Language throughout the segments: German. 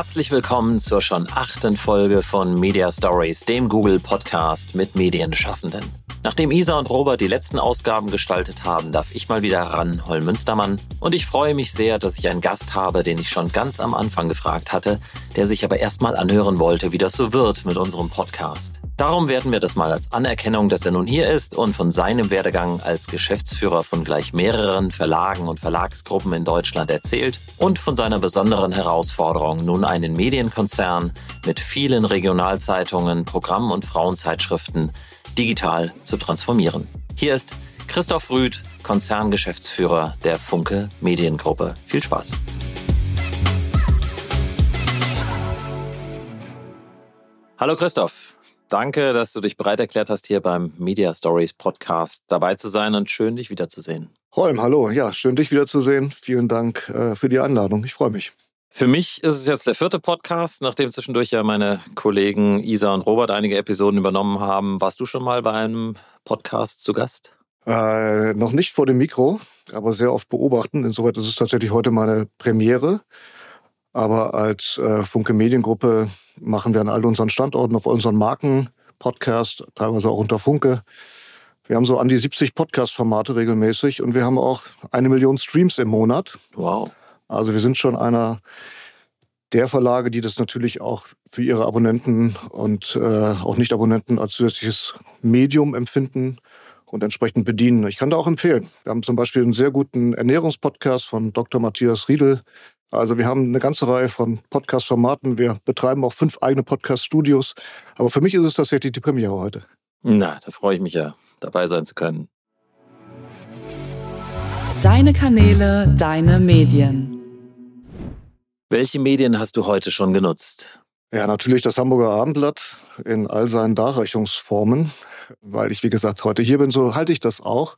Herzlich willkommen zur schon achten Folge von Media Stories, dem Google Podcast mit Medienschaffenden. Nachdem Isa und Robert die letzten Ausgaben gestaltet haben, darf ich mal wieder ran, Holm Münstermann. Und ich freue mich sehr, dass ich einen Gast habe, den ich schon ganz am Anfang gefragt hatte, der sich aber erstmal anhören wollte, wie das so wird mit unserem Podcast. Darum werden wir das mal als Anerkennung, dass er nun hier ist und von seinem Werdegang als Geschäftsführer von gleich mehreren Verlagen und Verlagsgruppen in Deutschland erzählt und von seiner besonderen Herausforderung, nun einen Medienkonzern mit vielen Regionalzeitungen, Programm- und Frauenzeitschriften digital zu transformieren. Hier ist Christoph Rüth, Konzerngeschäftsführer der Funke Mediengruppe. Viel Spaß. Hallo Christoph. Danke, dass du dich bereit erklärt hast, hier beim Media Stories Podcast dabei zu sein und schön, dich wiederzusehen. Holm, hallo. Ja, schön, dich wiederzusehen. Vielen Dank äh, für die Einladung. Ich freue mich. Für mich ist es jetzt der vierte Podcast, nachdem zwischendurch ja meine Kollegen Isa und Robert einige Episoden übernommen haben. Warst du schon mal bei einem Podcast zu Gast? Äh, noch nicht vor dem Mikro, aber sehr oft beobachten. Insoweit ist es tatsächlich heute meine Premiere. Aber als äh, Funke Mediengruppe machen wir an all unseren Standorten, auf unseren Marken Podcast, teilweise auch unter Funke. Wir haben so an die 70 Podcast-Formate regelmäßig und wir haben auch eine Million Streams im Monat. Wow. Also wir sind schon einer der Verlage, die das natürlich auch für ihre Abonnenten und äh, auch Nicht-Abonnenten als zusätzliches Medium empfinden und entsprechend bedienen. Ich kann da auch empfehlen. Wir haben zum Beispiel einen sehr guten Ernährungspodcast von Dr. Matthias Riedel. Also wir haben eine ganze Reihe von Podcast-Formaten. Wir betreiben auch fünf eigene Podcast-Studios. Aber für mich ist es tatsächlich die Premiere heute. Na, da freue ich mich ja, dabei sein zu können. Deine Kanäle, deine Medien. Welche Medien hast du heute schon genutzt? Ja, natürlich das Hamburger Abendblatt in all seinen Darreichungsformen. Weil ich, wie gesagt, heute hier bin, so halte ich das auch,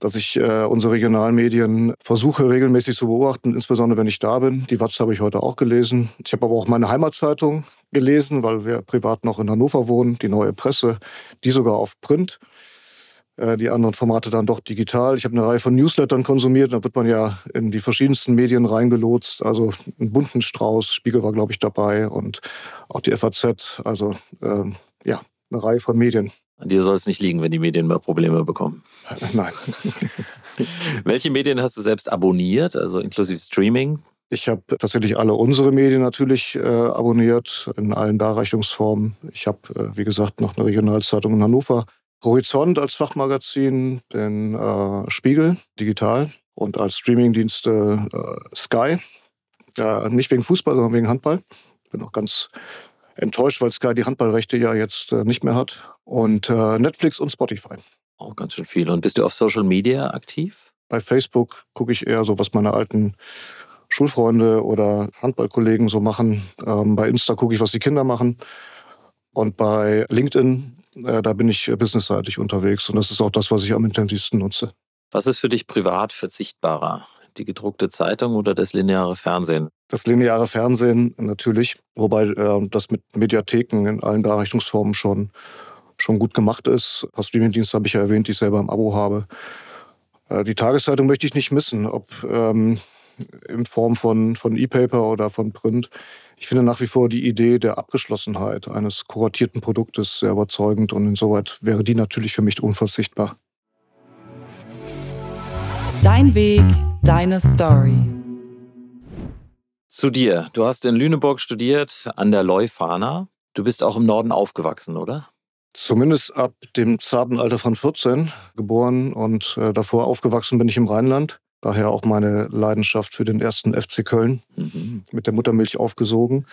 dass ich äh, unsere Regionalmedien versuche regelmäßig zu beobachten, insbesondere wenn ich da bin. Die Watz habe ich heute auch gelesen. Ich habe aber auch meine Heimatzeitung gelesen, weil wir privat noch in Hannover wohnen, die neue Presse, die sogar auf Print. Äh, die anderen Formate dann doch digital. Ich habe eine Reihe von Newslettern konsumiert. Da wird man ja in die verschiedensten Medien reingelotst. Also einen bunten Strauß, Spiegel war, glaube ich, dabei und auch die FAZ. Also äh, ja, eine Reihe von Medien. An dir soll es nicht liegen, wenn die Medien mal Probleme bekommen. Nein. Welche Medien hast du selbst abonniert, also inklusive Streaming? Ich habe tatsächlich alle unsere Medien natürlich äh, abonniert, in allen Darreichungsformen. Ich habe, äh, wie gesagt, noch eine Regionalzeitung in Hannover Horizont als Fachmagazin, den äh, Spiegel digital und als Streamingdienste äh, Sky. Äh, nicht wegen Fußball, sondern wegen Handball. Bin auch ganz enttäuscht, weil Sky die Handballrechte ja jetzt äh, nicht mehr hat. Und äh, Netflix und Spotify. Auch ganz schön viel. Und bist du auf Social Media aktiv? Bei Facebook gucke ich eher so, was meine alten Schulfreunde oder Handballkollegen so machen. Ähm, bei Insta gucke ich, was die Kinder machen. Und bei LinkedIn da bin ich äh, businessseitig unterwegs und das ist auch das, was ich am intensivsten nutze. Was ist für dich privat verzichtbarer? Die gedruckte Zeitung oder das lineare Fernsehen? Das lineare Fernsehen natürlich, wobei äh, das mit Mediatheken in allen Darreichungsformen schon, schon gut gemacht ist. Ein paar Streamingdienste habe ich ja erwähnt, die ich selber im Abo habe. Äh, die Tageszeitung möchte ich nicht missen, ob ähm, in Form von, von E-Paper oder von Print. Ich finde nach wie vor die Idee der Abgeschlossenheit eines kuratierten Produktes sehr überzeugend und insoweit wäre die natürlich für mich unverzichtbar. Dein Weg, deine Story. Zu dir. Du hast in Lüneburg studiert, an der Leuphana. Du bist auch im Norden aufgewachsen, oder? Zumindest ab dem zarten Alter von 14 geboren und äh, davor aufgewachsen bin ich im Rheinland. Daher auch meine Leidenschaft für den ersten FC Köln, mhm. mit der Muttermilch aufgesogen.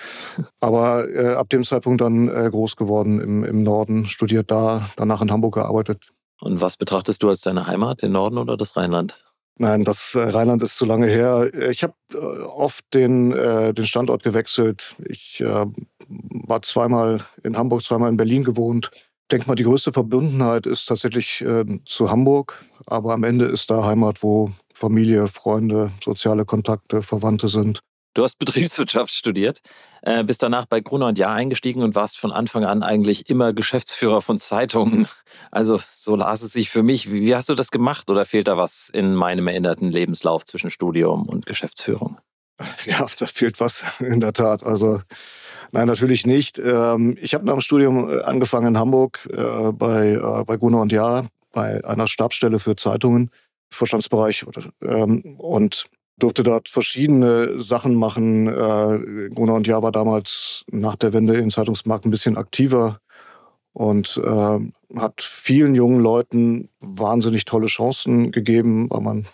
Aber äh, ab dem Zeitpunkt dann äh, groß geworden im, im Norden, studiert da, danach in Hamburg gearbeitet. Und was betrachtest du als deine Heimat, den Norden oder das Rheinland? Nein, das äh, Rheinland ist zu lange her. Ich habe äh, oft den, äh, den Standort gewechselt. Ich äh, war zweimal in Hamburg, zweimal in Berlin gewohnt denke mal, die größte Verbundenheit ist tatsächlich äh, zu Hamburg. Aber am Ende ist da Heimat, wo Familie, Freunde, soziale Kontakte, Verwandte sind. Du hast Betriebswirtschaft studiert, äh, bist danach bei Gruner und Jahr eingestiegen und warst von Anfang an eigentlich immer Geschäftsführer von Zeitungen. Also so las es sich für mich. Wie hast du das gemacht oder fehlt da was in meinem erinnerten Lebenslauf zwischen Studium und Geschäftsführung? Ja, da fehlt was, in der Tat. Also Nein, natürlich nicht. Ähm, ich habe nach dem Studium äh, angefangen in Hamburg äh, bei, äh, bei Gunnar und Jahr, bei einer Stabsstelle für Zeitungen, Vorstandsbereich ähm, und durfte dort verschiedene Sachen machen. Gunnar und Jahr war damals nach der Wende im Zeitungsmarkt ein bisschen aktiver und hat vielen jungen Leuten wahnsinnig tolle Chancen gegeben, weil man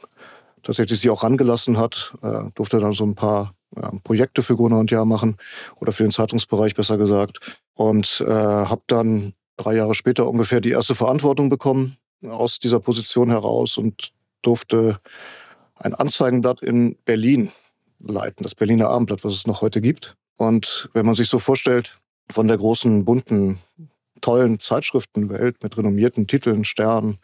tatsächlich sie auch rangelassen hat. durfte dann so ein paar ja, Projekte für Gunnar und Jahr machen oder für den Zeitungsbereich besser gesagt. Und äh, habe dann drei Jahre später ungefähr die erste Verantwortung bekommen aus dieser Position heraus und durfte ein Anzeigenblatt in Berlin leiten, das Berliner Abendblatt, was es noch heute gibt. Und wenn man sich so vorstellt, von der großen, bunten, tollen Zeitschriftenwelt mit renommierten Titeln, Sternen,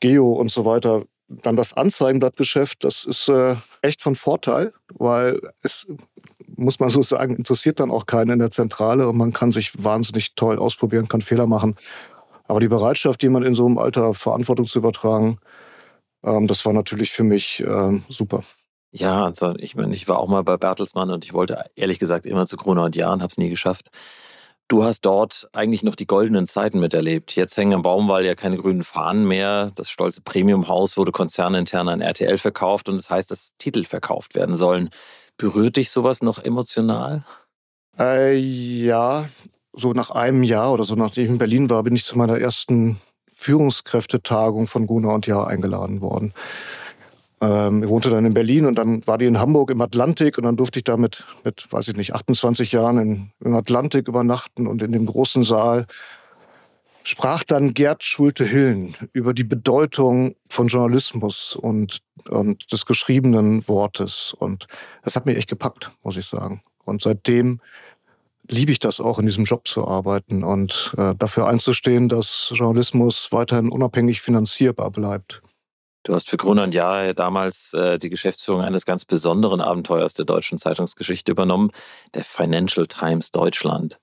Geo und so weiter, dann das Anzeigenblattgeschäft, das ist äh, echt von Vorteil, weil es, muss man so sagen, interessiert dann auch keinen in der Zentrale und man kann sich wahnsinnig toll ausprobieren, kann Fehler machen. Aber die Bereitschaft, jemand in so einem Alter Verantwortung zu übertragen, ähm, das war natürlich für mich äh, super. Ja, also ich meine, ich war auch mal bei Bertelsmann und ich wollte ehrlich gesagt immer zu Krone und Jahren, habe es nie geschafft. Du hast dort eigentlich noch die goldenen Zeiten miterlebt. Jetzt hängen am Baumwall ja keine grünen Fahnen mehr. Das stolze Premiumhaus wurde konzernintern an RTL verkauft und das heißt, dass Titel verkauft werden sollen. Berührt dich sowas noch emotional? Äh, ja, so nach einem Jahr oder so, nachdem ich in Berlin war, bin ich zu meiner ersten Führungskräftetagung von Gunnar und Jahr eingeladen worden. Ähm, ich wohnte dann in Berlin und dann war die in Hamburg im Atlantik und dann durfte ich da mit, mit weiß ich nicht, 28 Jahren in, im Atlantik übernachten und in dem großen Saal sprach dann Gerd Schulte-Hillen über die Bedeutung von Journalismus und, und des geschriebenen Wortes. Und das hat mich echt gepackt, muss ich sagen. Und seitdem liebe ich das auch, in diesem Job zu arbeiten und äh, dafür einzustehen, dass Journalismus weiterhin unabhängig finanzierbar bleibt. Du hast für Gruner und Jahr damals äh, die Geschäftsführung eines ganz besonderen Abenteuers der deutschen Zeitungsgeschichte übernommen, der Financial Times Deutschland.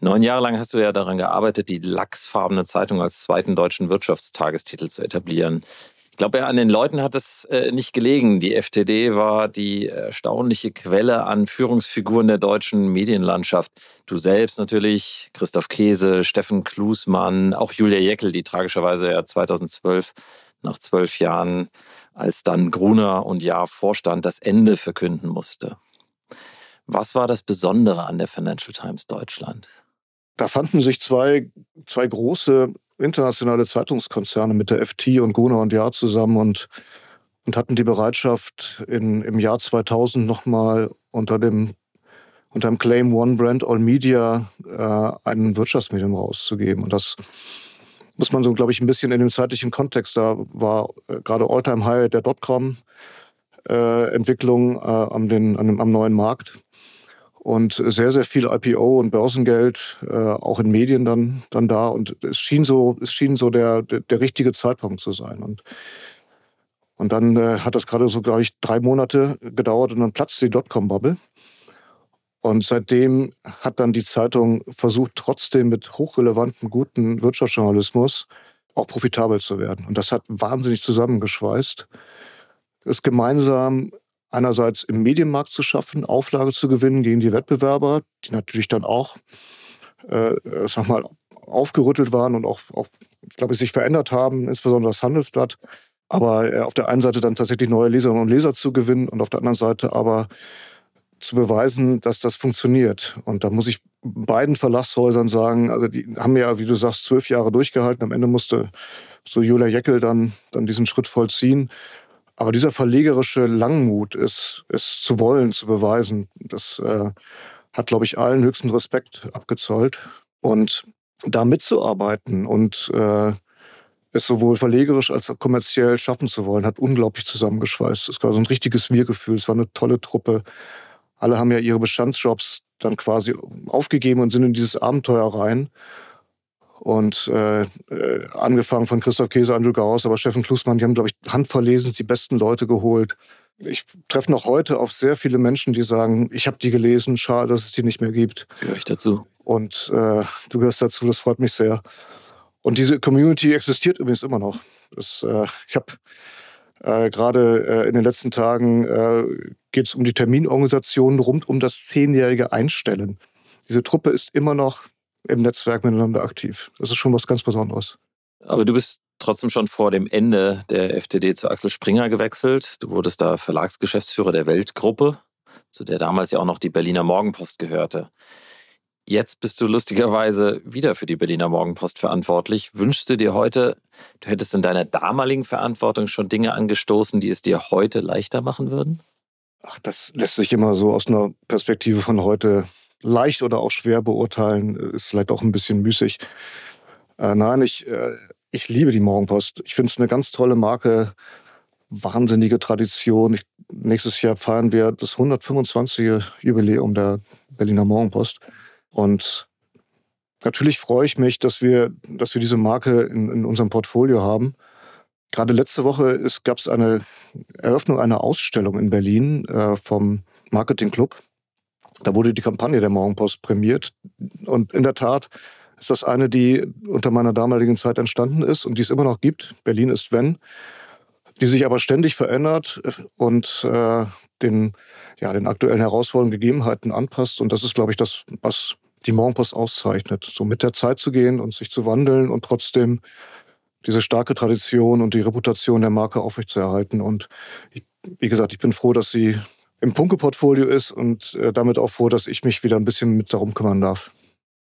Neun Jahre lang hast du ja daran gearbeitet, die lachsfarbene Zeitung als zweiten deutschen Wirtschaftstagestitel zu etablieren. Ich glaube, an den Leuten hat es äh, nicht gelegen. Die FTD war die erstaunliche Quelle an Führungsfiguren der deutschen Medienlandschaft. Du selbst natürlich, Christoph Käse, Steffen Klusmann, auch Julia Jeckel, die tragischerweise ja 2012 nach zwölf Jahren, als dann Gruner und Jahr Vorstand das Ende verkünden musste. Was war das Besondere an der Financial Times Deutschland? Da fanden sich zwei, zwei große internationale Zeitungskonzerne mit der FT und Gruner und Jahr zusammen und, und hatten die Bereitschaft, in, im Jahr 2000 nochmal unter dem, unter dem Claim One Brand All Media äh, ein Wirtschaftsmedium rauszugeben. Und das muss man so, glaube ich, ein bisschen in dem zeitlichen Kontext, da war äh, gerade Alltime High der Dotcom-Entwicklung äh, am, den, an am neuen Markt. Und sehr, sehr viel IPO und Börsengeld, äh, auch in Medien dann, dann da. Und es schien so, es schien so der, der, der richtige Zeitpunkt zu sein. Und, und dann äh, hat das gerade so, glaube ich, drei Monate gedauert und dann platzte die Dotcom-Bubble. Und seitdem hat dann die Zeitung versucht, trotzdem mit hochrelevanten, guten Wirtschaftsjournalismus auch profitabel zu werden. Und das hat wahnsinnig zusammengeschweißt. Es gemeinsam einerseits im Medienmarkt zu schaffen, Auflage zu gewinnen gegen die Wettbewerber, die natürlich dann auch, äh, sag mal, aufgerüttelt waren und auch, auch ich glaube, sich verändert haben, insbesondere das Handelsblatt. Aber äh, auf der einen Seite dann tatsächlich neue Leserinnen und Leser zu gewinnen und auf der anderen Seite aber zu beweisen, dass das funktioniert. Und da muss ich beiden Verlagshäusern sagen, also die haben ja, wie du sagst, zwölf Jahre durchgehalten. Am Ende musste so Julia Jeckel dann, dann diesen Schritt vollziehen. Aber dieser verlegerische Langmut, es, es zu wollen, zu beweisen, das äh, hat, glaube ich, allen höchsten Respekt abgezollt. Und da mitzuarbeiten und äh, es sowohl verlegerisch als auch kommerziell schaffen zu wollen, hat unglaublich zusammengeschweißt. Es war so ein richtiges Wir-Gefühl. Es war eine tolle Truppe. Alle haben ja ihre Bestandsjobs dann quasi aufgegeben und sind in dieses Abenteuer rein. Und äh, äh, angefangen von Christoph Käse, Andrew Gauss, aber Steffen Klusmann, die haben, glaube ich, handverlesen die besten Leute geholt. Ich treffe noch heute auf sehr viele Menschen, die sagen, ich habe die gelesen, schade, dass es die nicht mehr gibt. Gehöre ich dazu. Und äh, du gehörst dazu, das freut mich sehr. Und diese Community existiert übrigens immer noch. Das, äh, ich habe äh, gerade äh, in den letzten Tagen äh, geht es um die Terminorganisation rund um das zehnjährige Einstellen. Diese Truppe ist immer noch im Netzwerk miteinander aktiv. Das ist schon was ganz Besonderes. Aber du bist trotzdem schon vor dem Ende der FTD zu Axel Springer gewechselt. Du wurdest da Verlagsgeschäftsführer der Weltgruppe, zu der damals ja auch noch die Berliner Morgenpost gehörte. Jetzt bist du lustigerweise wieder für die Berliner Morgenpost verantwortlich. Wünschst du dir heute, du hättest in deiner damaligen Verantwortung schon Dinge angestoßen, die es dir heute leichter machen würden? Ach, das lässt sich immer so aus einer Perspektive von heute leicht oder auch schwer beurteilen. Ist vielleicht auch ein bisschen müßig. Äh, nein, ich, äh, ich liebe die Morgenpost. Ich finde es eine ganz tolle Marke, wahnsinnige Tradition. Ich, nächstes Jahr feiern wir das 125. Jubiläum der Berliner Morgenpost. Und natürlich freue ich mich, dass wir, dass wir diese Marke in, in unserem Portfolio haben. Gerade letzte Woche gab es eine Eröffnung einer Ausstellung in Berlin äh, vom Marketing Club. Da wurde die Kampagne der Morgenpost prämiert. Und in der Tat ist das eine, die unter meiner damaligen Zeit entstanden ist und die es immer noch gibt. Berlin ist wenn, die sich aber ständig verändert und äh, den, ja, den aktuellen Herausforderungen, Gegebenheiten anpasst. Und das ist, glaube ich, das, was die Morgenpost auszeichnet. So mit der Zeit zu gehen und sich zu wandeln und trotzdem diese starke Tradition und die Reputation der Marke aufrechtzuerhalten. Und ich, wie gesagt, ich bin froh, dass sie im Funke-Portfolio ist und äh, damit auch froh, dass ich mich wieder ein bisschen mit darum kümmern darf.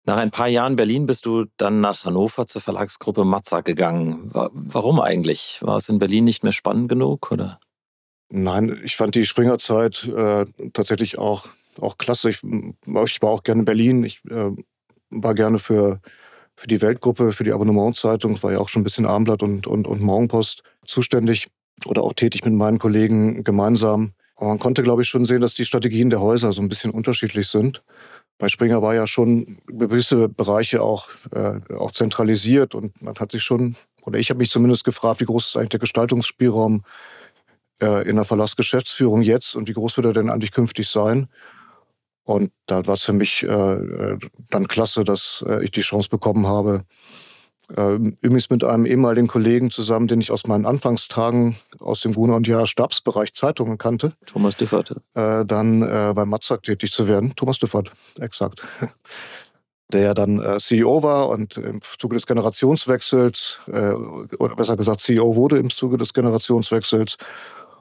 Nach ein paar Jahren Berlin bist du dann nach Hannover zur Verlagsgruppe Matza gegangen. Warum eigentlich? War es in Berlin nicht mehr spannend genug, oder? Nein, ich fand die Springerzeit äh, tatsächlich auch, auch klasse. Ich, ich, war auch gerne in Berlin. Ich äh, war gerne für, für die Weltgruppe, für die Abonnementzeitung, war ja auch schon ein bisschen Abendblatt und, und, und Morgenpost zuständig oder auch tätig mit meinen Kollegen gemeinsam. Aber man konnte, glaube ich, schon sehen, dass die Strategien der Häuser so ein bisschen unterschiedlich sind. Bei Springer war ja schon gewisse Bereiche auch, äh, auch zentralisiert und man hat sich schon, oder ich habe mich zumindest gefragt, wie groß ist eigentlich der Gestaltungsspielraum äh, in der Verlagsgeschäftsführung jetzt und wie groß wird er denn eigentlich künftig sein? Und da war es für mich äh, äh dann klasse, dass äh, ich die Chance bekommen habe, ähm, übrigens mit einem ehemaligen Kollegen zusammen, den ich aus meinen Anfangstagen aus dem Gruner und Jahr Stabsbereich Zeitungen kannte. Thomas Differt. Äh, dann äh, beim Matzak tätig zu werden. Thomas Differt, exakt. Der ja dann äh, CEO war und im Zuge des Generationswechsels, äh, oder besser gesagt CEO wurde im Zuge des Generationswechsels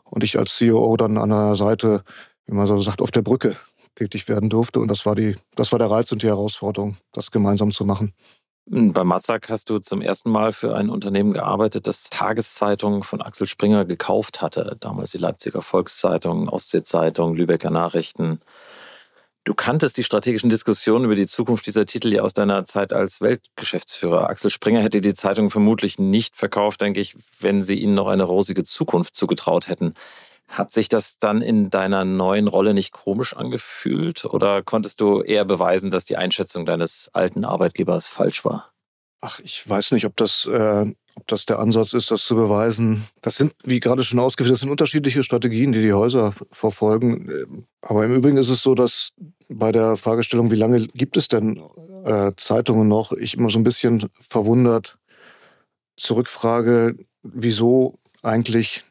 und ich als CEO dann an der Seite, wie man so sagt, auf der Brücke tätig werden durfte. Und das war die, das war der Reiz und die Herausforderung, das gemeinsam zu machen. Hm, bei Matzak hast du zum ersten Mal für ein Unternehmen gearbeitet, das Tageszeitungen von Axel Springer gekauft hatte. Damals die Leipziger Volkszeitung, Ostsee-Zeitung, Lübecker Nachrichten. Du kanntest die strategischen Diskussionen über die Zukunft dieser Titel ja aus deiner Zeit als Weltgeschäftsführer. Axel Springer hätte die Zeitung vermutlich nicht verkauft, denke ich, wenn sie ihnen noch eine rosige Zukunft zugetraut hätten. Hat sich das dann in deiner neuen Rolle nicht komisch angefühlt oder konntest du eher beweisen, dass die Einschätzung deines alten Arbeitgebers falsch war? Ach, ich weiß nicht, ob das, äh, ob das der Ansatz ist, das zu beweisen. Das sind, wie gerade schon ausgeführt, das sind unterschiedliche Strategien, die die Häuser verfolgen. Aber im Übrigen ist es so, dass bei der Fragestellung, wie lange gibt es denn äh, Zeitungen noch, ich immer so ein bisschen verwundert zurückfrage, wieso eigentlich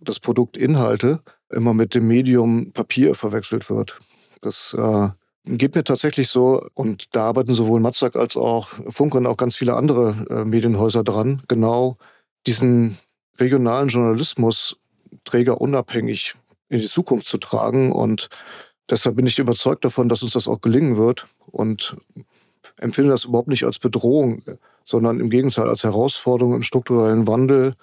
das Produkt Inhalte immer mit dem Medium Papier verwechselt wird. Das äh, geht mir tatsächlich so und da arbeiten sowohl Matzak als auch Funke und auch ganz viele andere äh, Medienhäuser dran, genau diesen regionalen Journalismus trägerunabhängig in die Zukunft zu tragen und deshalb bin ich überzeugt davon, dass uns das auch gelingen wird und empfinde das überhaupt nicht als Bedrohung, sondern im Gegenteil als Herausforderung im strukturellen Wandel,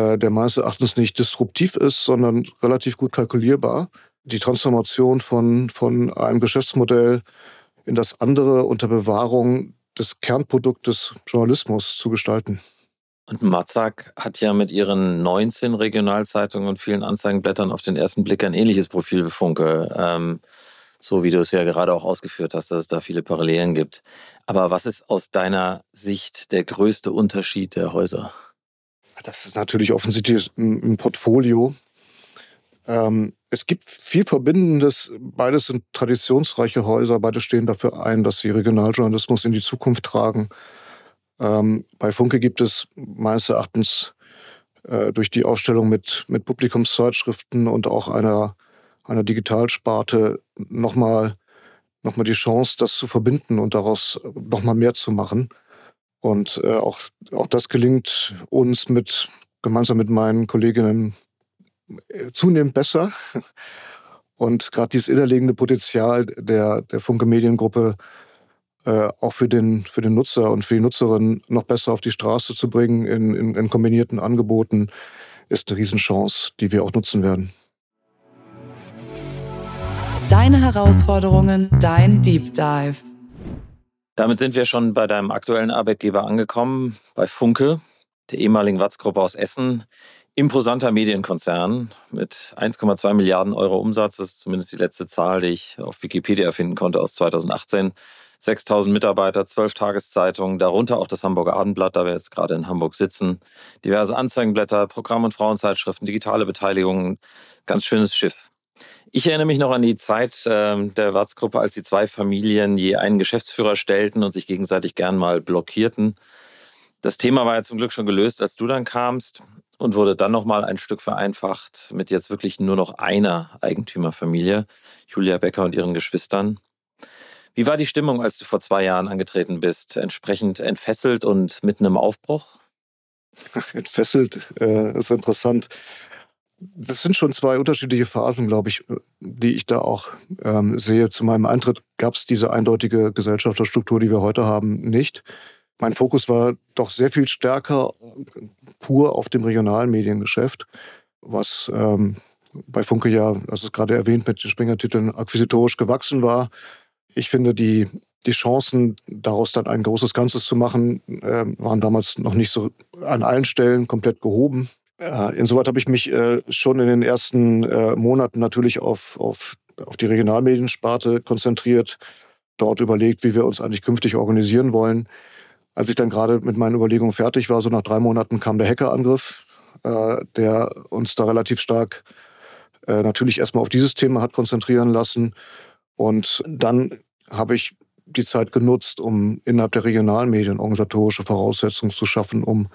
äh, der meines Erachtens nicht disruptiv ist, sondern relativ gut kalkulierbar. Die Transformation von, von einem Geschäftsmodell in das andere unter Bewahrung des Kernproduktes Journalismus zu gestalten. Und Matzak hat ja mit ihren 19 Regionalzeitungen und vielen Anzeigenblättern auf den ersten Blick ein ähnliches Profil wie. Ähm, so wie du es ja gerade auch ausgeführt hast, dass es da viele Parallelen gibt. Aber was ist aus deiner Sicht der größte Unterschied der Häuser? Das ist natürlich offensichtlich ein Portfolio. Ähm, es gibt viel Verbindendes. Beides sind traditionsreiche Häuser. Beide stehen dafür ein, dass sie Regionaljournalismus in die Zukunft tragen. Ähm, bei Funke gibt es meines Erachtens äh, durch die Aufstellung mit, mit Publikumszeitschriften und auch einer, einer Digitalsparte nochmal noch mal die Chance, das zu verbinden und daraus nochmal mehr zu machen. Und äh, auch, auch das gelingt uns mit, gemeinsam mit meinen Kolleginnen äh, zunehmend besser. Und gerade dieses innerliegende Potenzial der, der Funke Mediengruppe äh, auch für den, für den Nutzer und für die Nutzerin noch besser auf die Straße zu bringen in, in, in kombinierten Angeboten, ist eine Riesenchance, die wir auch nutzen werden. Deine Herausforderungen, dein Deep Dive. Damit sind wir schon bei deinem aktuellen Arbeitgeber angekommen, bei Funke, der ehemaligen Watz-Gruppe aus Essen. Imposanter Medienkonzern mit 1,2 Milliarden Euro Umsatz. Das ist zumindest die letzte Zahl, die ich auf Wikipedia finden konnte aus 2018. 6000 Mitarbeiter, 12 Tageszeitungen, darunter auch das Hamburger Abendblatt, da wir jetzt gerade in Hamburg sitzen. Diverse Anzeigenblätter, Programm- und Frauenzeitschriften, digitale Beteiligung. Ganz schönes Schiff. Ich erinnere mich noch an die Zeit äh, der Watz-Gruppe, als die zwei Familien je einen Geschäftsführer stellten und sich gegenseitig gern mal blockierten. Das Thema war ja zum Glück schon gelöst, als du dann kamst und wurde dann nochmal ein Stück vereinfacht mit jetzt wirklich nur noch einer Eigentümerfamilie, Julia Becker und ihren Geschwistern. Wie war die Stimmung, als du vor zwei Jahren angetreten bist? Entsprechend entfesselt und mitten im Aufbruch? entfesselt äh, ist interessant. Das sind schon zwei unterschiedliche Phasen, glaube ich, die ich da auch ähm, sehe. Zu meinem Eintritt gab es diese eindeutige Gesellschafterstruktur, die wir heute haben, nicht. Mein Fokus war doch sehr viel stärker pur auf dem regionalen Mediengeschäft, was ähm, bei Funke ja, also gerade erwähnt, mit den Springer-Titeln akquisitorisch gewachsen war ich finde, die, die Chancen, daraus dann ein großes Ganzes zu machen, äh, waren damals noch nicht so an allen Stellen komplett gehoben. Insoweit habe ich mich äh, schon in den ersten äh, Monaten natürlich auf, auf, auf die Regionalmediensparte konzentriert, dort überlegt, wie wir uns eigentlich künftig organisieren wollen. Als ich dann gerade mit meinen Überlegungen fertig war, so nach drei Monaten kam der Hackerangriff, äh, der uns da relativ stark natürlich erstmal auf dieses Thema hat konzentrieren lassen und dann habe ich die Zeit genutzt, um innerhalb der Regionalmedien organisatorische Voraussetzungen zu schaffen, um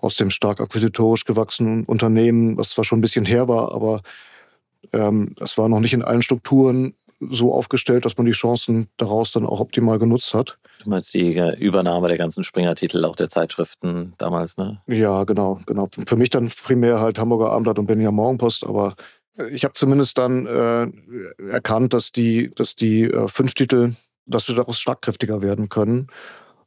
aus dem stark akquisitorisch gewachsenen Unternehmen, was zwar schon ein bisschen her war, aber ähm, das war noch nicht in allen Strukturen so aufgestellt, dass man die Chancen daraus dann auch optimal genutzt hat. Du meinst die Übernahme der ganzen Springer-Titel, auch der Zeitschriften damals, ne? Ja, genau, genau. Für mich dann primär halt Hamburger Abendblatt und Berliner Morgenpost, aber ich habe zumindest dann äh, erkannt, dass die, dass die äh, fünf Titel, dass wir daraus schlagkräftiger werden können,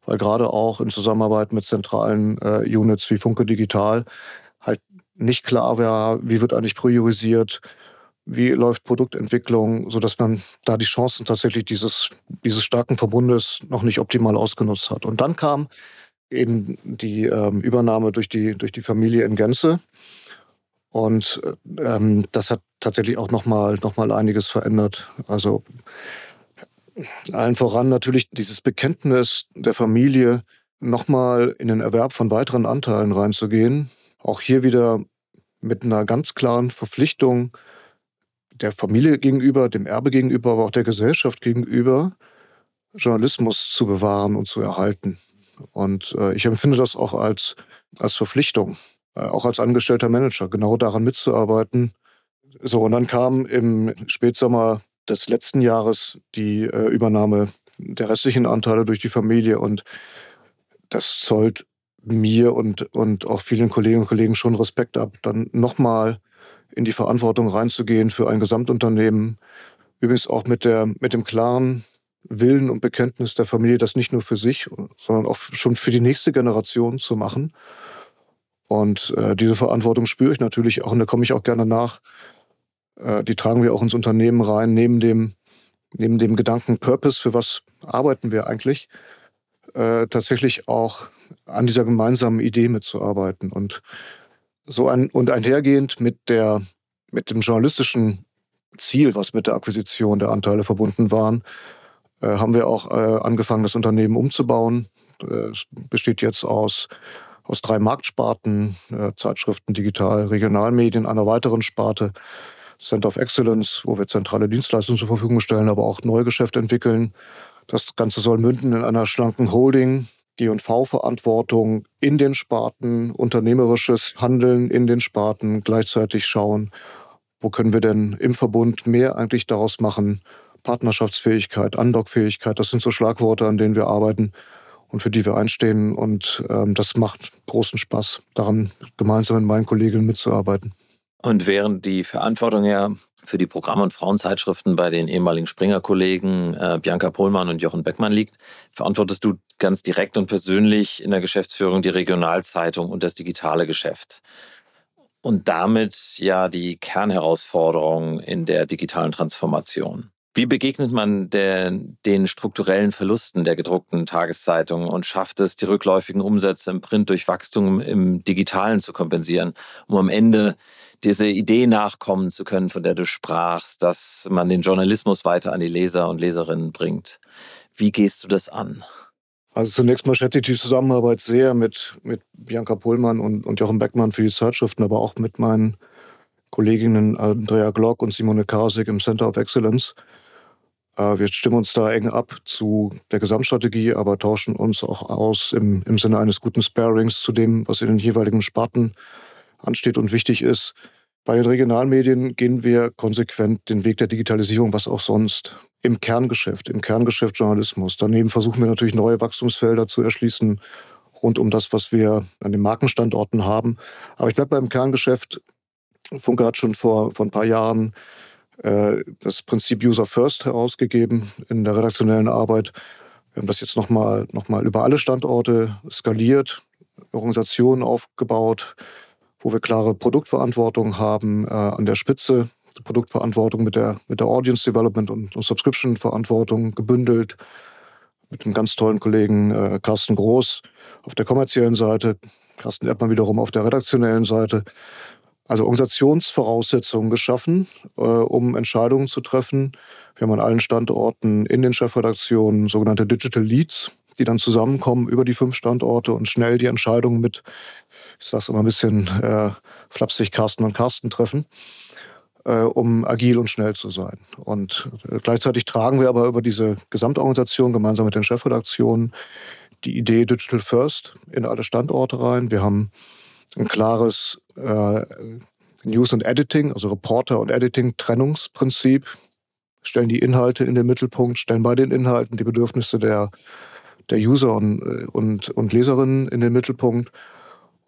weil gerade auch in Zusammenarbeit mit zentralen äh, Units wie Funke Digital halt nicht klar war, wie wird eigentlich priorisiert, wie läuft Produktentwicklung, so dass man da die Chancen tatsächlich dieses, dieses starken Verbundes noch nicht optimal ausgenutzt hat. Und dann kam eben die ähm, Übernahme durch die, durch die Familie in Gänze. Und ähm, das hat tatsächlich auch nochmal noch mal einiges verändert. Also allen voran natürlich dieses Bekenntnis der Familie, nochmal in den Erwerb von weiteren Anteilen reinzugehen. Auch hier wieder mit einer ganz klaren Verpflichtung der Familie gegenüber, dem Erbe gegenüber, aber auch der Gesellschaft gegenüber, Journalismus zu bewahren und zu erhalten. Und äh, ich empfinde das auch als, als Verpflichtung. Äh, auch als angestellter Manager, genau daran mitzuarbeiten. So, und dann kam im Spätsommer des letzten Jahres die äh, Übernahme der restlichen Anteile durch die Familie und das zollt mir und, und auch vielen Kolleginnen und Kollegen schon Respekt ab, dann nochmal in die Verantwortung reinzugehen für ein Gesamtunternehmen. Übrigens auch mit, der, mit dem klaren Willen und Bekenntnis der Familie, das nicht nur für sich, sondern auch schon für die nächste Generation zu machen. Und äh, diese Verantwortung spüre ich natürlich auch und da komme ich auch gerne nach. Äh, die tragen wir auch ins Unternehmen rein, neben dem, neben dem Gedanken Purpose, für was arbeiten wir eigentlich, äh, tatsächlich auch an dieser gemeinsamen Idee mitzuarbeiten. Und so ein, und einhergehend mit der, mit dem journalistischen Ziel, was mit der Akquisition der Anteile verbunden waren, äh, haben wir auch äh, angefangen, das Unternehmen umzubauen. Es besteht jetzt aus aus drei Marktsparten, äh, Zeitschriften, Digital, Regionalmedien, einer weiteren Sparte, Center of Excellence, wo wir zentrale Dienstleistungen zur Verfügung stellen, aber auch Neugeschäft entwickeln. Das Ganze soll münden in einer schlanken Holding, G&V-Verantwortung in den Sparten, unternehmerisches Handeln in den Sparten, gleichzeitig schauen, wo können wir denn im Verbund mehr eigentlich daraus machen, Partnerschaftsfähigkeit, Andockfähigkeit, das sind so Schlagworte, an denen wir arbeiten und für die wir einstehen. Und ähm, das macht großen Spaß, daran gemeinsam mit meinen Kolleginnen mitzuarbeiten. Und während die Verantwortung ja für die Programm- und Frauenzeitschriften bei den ehemaligen Springer-Kollegen äh, Bianca Pohlmann und Jochen Beckmann liegt, verantwortest du ganz direkt und persönlich in der Geschäftsführung die Regionalzeitung und das digitale Geschäft. Und damit ja die Kernherausforderung in der digitalen Transformation. Wie begegnet man der, den strukturellen Verlusten der gedruckten Tageszeitungen und schafft es, die rückläufigen Umsätze im Print durch Wachstum im Digitalen zu kompensieren, um am Ende diese Idee nachkommen zu können, von der du sprachst, dass man den Journalismus weiter an die Leser und Leserinnen bringt? Wie gehst du das an? Also zunächst mal schätze ich die Zusammenarbeit sehr mit, mit Bianca Pohlmann und, und Jochen Beckmann für die Zeitschriften, aber auch mit meinen Kolleginnen Andrea Glock und Simone Karsig im Center of Excellence. Äh, wir stimmen uns da eng ab zu der Gesamtstrategie, aber tauschen uns auch aus im, im Sinne eines guten Sparings zu dem, was in den jeweiligen Sparten ansteht und wichtig ist. Bei den Regionalmedien gehen wir konsequent den Weg der Digitalisierung, was auch sonst. Im Kerngeschäft, im Kerngeschäft Journalismus. Daneben versuchen wir natürlich neue Wachstumsfelder zu erschließen rund um das, was wir an den Markenstandorten haben. Aber ich bleibe beim Kerngeschäft. Funke hat schon vor, vor ein paar Jahren äh, das Prinzip User First herausgegeben in der redaktionellen Arbeit. Wir haben das jetzt nochmal noch mal über alle Standorte skaliert, Organisationen aufgebaut, wo wir klare Produktverantwortung haben äh, an der Spitze, Produktverantwortung mit der, mit der Audience Development und, und Subscription-Verantwortung gebündelt. Mit einem ganz tollen Kollegen äh, Carsten Groß auf der kommerziellen Seite, Carsten Erdmann wiederum auf der redaktionellen Seite. Also Organisationsvoraussetzungen geschaffen, äh, um Entscheidungen zu treffen. Wir haben an allen Standorten in den Chefredaktionen sogenannte Digital Leads, die dann zusammenkommen über die fünf Standorte und schnell die Entscheidungen mit, ich sage es immer ein bisschen äh, flapsig, Carsten und Carsten treffen, äh, um agil und schnell zu sein. Und äh, gleichzeitig tragen wir aber über diese Gesamtorganisation gemeinsam mit den Chefredaktionen die Idee Digital First in alle Standorte rein. Wir haben ein klares äh, News und Editing, also Reporter und Editing Trennungsprinzip, stellen die Inhalte in den Mittelpunkt, stellen bei den Inhalten die Bedürfnisse der, der User und, und, und Leserinnen in den Mittelpunkt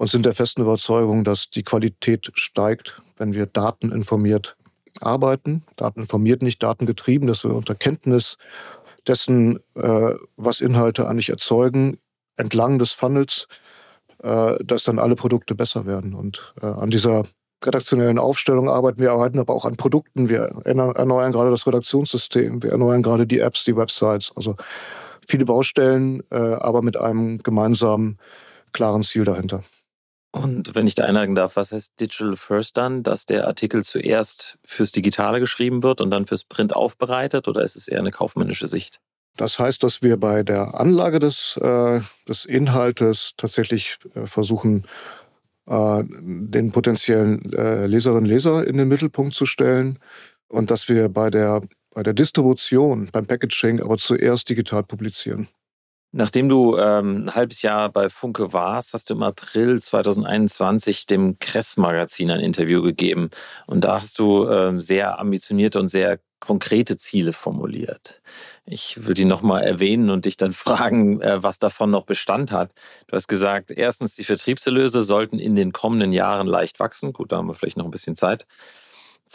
und sind der festen Überzeugung, dass die Qualität steigt, wenn wir dateninformiert arbeiten. Dateninformiert, nicht datengetrieben, dass wir unter Kenntnis dessen, äh, was Inhalte eigentlich erzeugen, entlang des Funnels äh, dass dann alle Produkte besser werden. Und äh, an dieser redaktionellen Aufstellung arbeiten wir, arbeiten aber auch an Produkten. Wir erneuern gerade das Redaktionssystem, wir erneuern gerade die Apps, die Websites. Also viele Baustellen, äh, aber mit einem gemeinsamen, klaren Ziel dahinter. Und wenn ich da einhaken darf, was heißt Digital First dann, dass der Artikel zuerst fürs Digitale geschrieben wird und dann fürs Print aufbereitet oder ist es eher eine kaufmännische Sicht? Das heißt, dass wir bei der Anlage des, äh, des Inhaltes tatsächlich äh, versuchen, äh, den potenziellen äh, Leserinnen und Leser in den Mittelpunkt zu stellen und dass wir bei der, bei der Distribution, beim Packaging aber zuerst digital publizieren. Nachdem du ähm, ein halbes Jahr bei Funke warst, hast du im April 2021 dem Kress-Magazin ein Interview gegeben. Und da hast du ähm, sehr ambitionierte und sehr konkrete Ziele formuliert. Ich würde die nochmal erwähnen und dich dann fragen, äh, was davon noch Bestand hat. Du hast gesagt, erstens, die Vertriebserlöse sollten in den kommenden Jahren leicht wachsen. Gut, da haben wir vielleicht noch ein bisschen Zeit.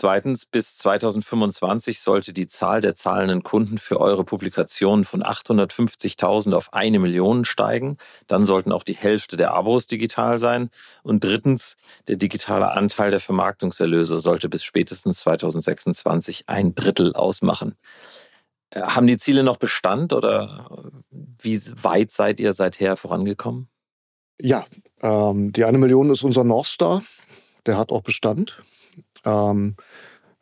Zweitens, bis 2025 sollte die Zahl der zahlenden Kunden für eure Publikationen von 850.000 auf eine Million steigen. Dann sollten auch die Hälfte der Abos digital sein. Und drittens, der digitale Anteil der Vermarktungserlöse sollte bis spätestens 2026 ein Drittel ausmachen. Äh, haben die Ziele noch Bestand oder wie weit seid ihr seither vorangekommen? Ja, ähm, die eine Million ist unser North Star. Der hat auch Bestand. Ähm,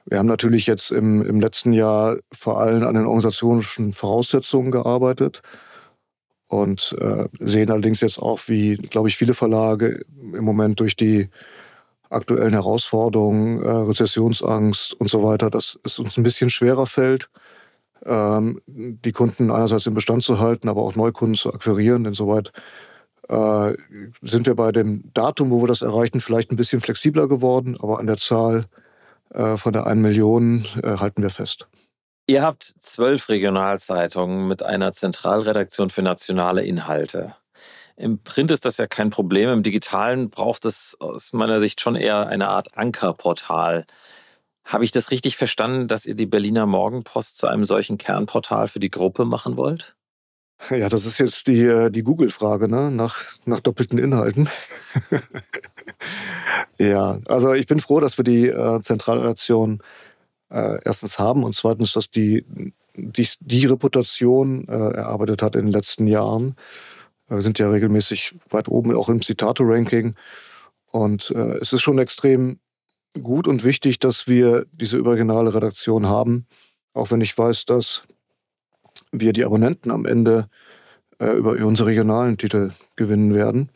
wir haben natürlich jetzt im, im letzten Jahr vor allem an den organisatorischen Voraussetzungen gearbeitet und äh, sehen allerdings jetzt auch, wie, glaube ich, viele Verlage im Moment durch die aktuellen Herausforderungen, äh, Rezessionsangst und so weiter, dass es uns ein bisschen schwerer fällt, ähm, die Kunden einerseits im Bestand zu halten, aber auch Neukunden zu akquirieren. Insoweit äh, sind wir bei dem Datum, wo wir das erreichen, vielleicht ein bisschen flexibler geworden, aber an der Zahl äh, von der 1 Million äh, halten wir fest. Ihr habt zwölf Regionalzeitungen mit einer Zentralredaktion für nationale Inhalte. Im Print ist das ja kein Problem. Im Digitalen braucht es aus meiner Sicht schon eher eine Art Ankerportal. Habe ich das richtig verstanden, dass ihr die Berliner Morgenpost zu einem solchen Kernportal für die Gruppe machen wollt? Ja, das ist jetzt die, äh, die Google-Frage, ne? Nach, nach doppelten Inhalten. ja, also ich bin froh, dass wir die äh, Zentralredaktion äh, erstens haben und zweitens, dass die die, die Reputation äh, erarbeitet hat in den letzten Jahren. Wir sind ja regelmäßig weit oben, auch im Citato-Ranking. Und äh, es ist schon extrem gut und wichtig, dass wir diese überregionale Redaktion haben. Auch wenn ich weiß, dass wir die Abonnenten am Ende äh, über unsere regionalen Titel gewinnen werden.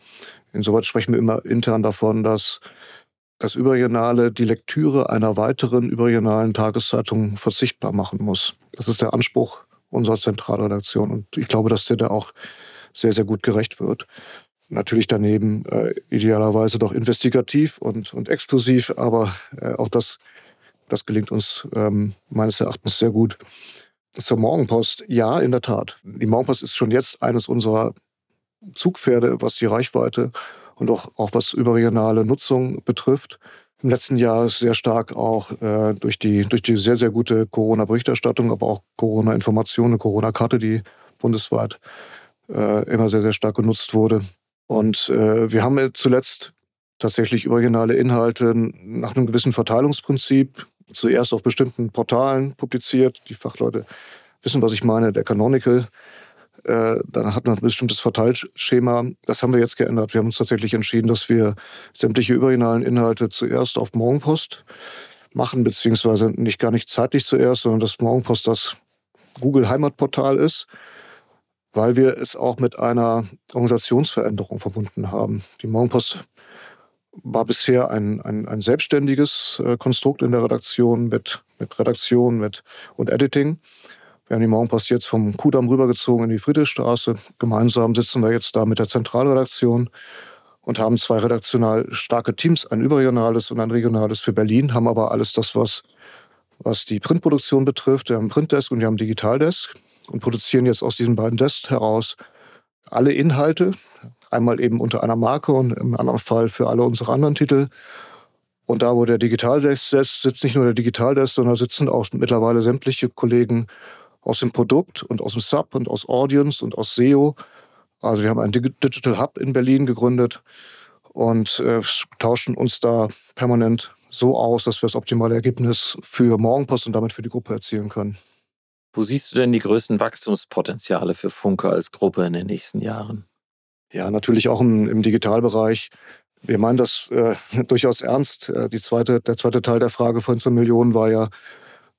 Insoweit sprechen wir immer intern davon, dass das Überregionale die Lektüre einer weiteren überregionalen Tageszeitung verzichtbar machen muss. Das ist der Anspruch unserer Zentralredaktion und ich glaube, dass der da auch sehr, sehr gut gerecht wird. Natürlich daneben äh, idealerweise doch investigativ und, und exklusiv, aber äh, auch das, das gelingt uns ähm, meines Erachtens sehr gut. Zur Morgenpost, ja, in der Tat. Die Morgenpost ist schon jetzt eines unserer Zugpferde, was die Reichweite und auch, auch was überregionale Nutzung betrifft. Im letzten Jahr sehr stark auch äh, durch, die, durch die sehr, sehr gute Corona-Berichterstattung, aber auch Corona-Informationen, Corona-Karte, die bundesweit äh, immer sehr, sehr stark genutzt wurde. Und äh, wir haben zuletzt tatsächlich überregionale Inhalte nach einem gewissen Verteilungsprinzip zuerst auf bestimmten Portalen publiziert. Die Fachleute wissen, was ich meine, der Canonical äh, dann hat man ein bestimmtes Verteilschema. Das haben wir jetzt geändert. Wir haben uns tatsächlich entschieden, dass wir sämtliche überregionalen Inhalte zuerst auf Morgenpost machen, beziehungsweise nicht gar nicht zeitlich zuerst, sondern dass Morgenpost das Google Heimatportal ist, weil wir es auch mit einer Organisationsveränderung verbunden haben. Die Morgenpost war bisher ein, ein, ein selbstständiges äh, Konstrukt in der Redaktion mit, mit Redaktion mit, und Editing. Wir haben die Morgenpost jetzt vom Kudamm rübergezogen in die Friedrichstraße. Gemeinsam sitzen wir jetzt da mit der Zentralredaktion und haben zwei redaktional starke Teams, ein überregionales und ein regionales für Berlin, haben aber alles das, was, was die Printproduktion betrifft. Wir haben Printdesk und wir haben Digitaldesk und produzieren jetzt aus diesen beiden Desks heraus alle Inhalte, einmal eben unter einer Marke und im anderen Fall für alle unsere anderen Titel. Und da, wo der Digitaldesk sitzt, sitzt nicht nur der Digitaldesk, sondern sitzen auch mittlerweile sämtliche Kollegen aus dem Produkt und aus dem Sub und aus Audience und aus SEO. Also wir haben einen Digital Hub in Berlin gegründet und äh, tauschen uns da permanent so aus, dass wir das optimale Ergebnis für Morgenpost und damit für die Gruppe erzielen können. Wo siehst du denn die größten Wachstumspotenziale für Funke als Gruppe in den nächsten Jahren? Ja, natürlich auch im, im Digitalbereich. Wir meinen das äh, durchaus ernst. Äh, die zweite, der zweite Teil der Frage von zur Millionen war ja,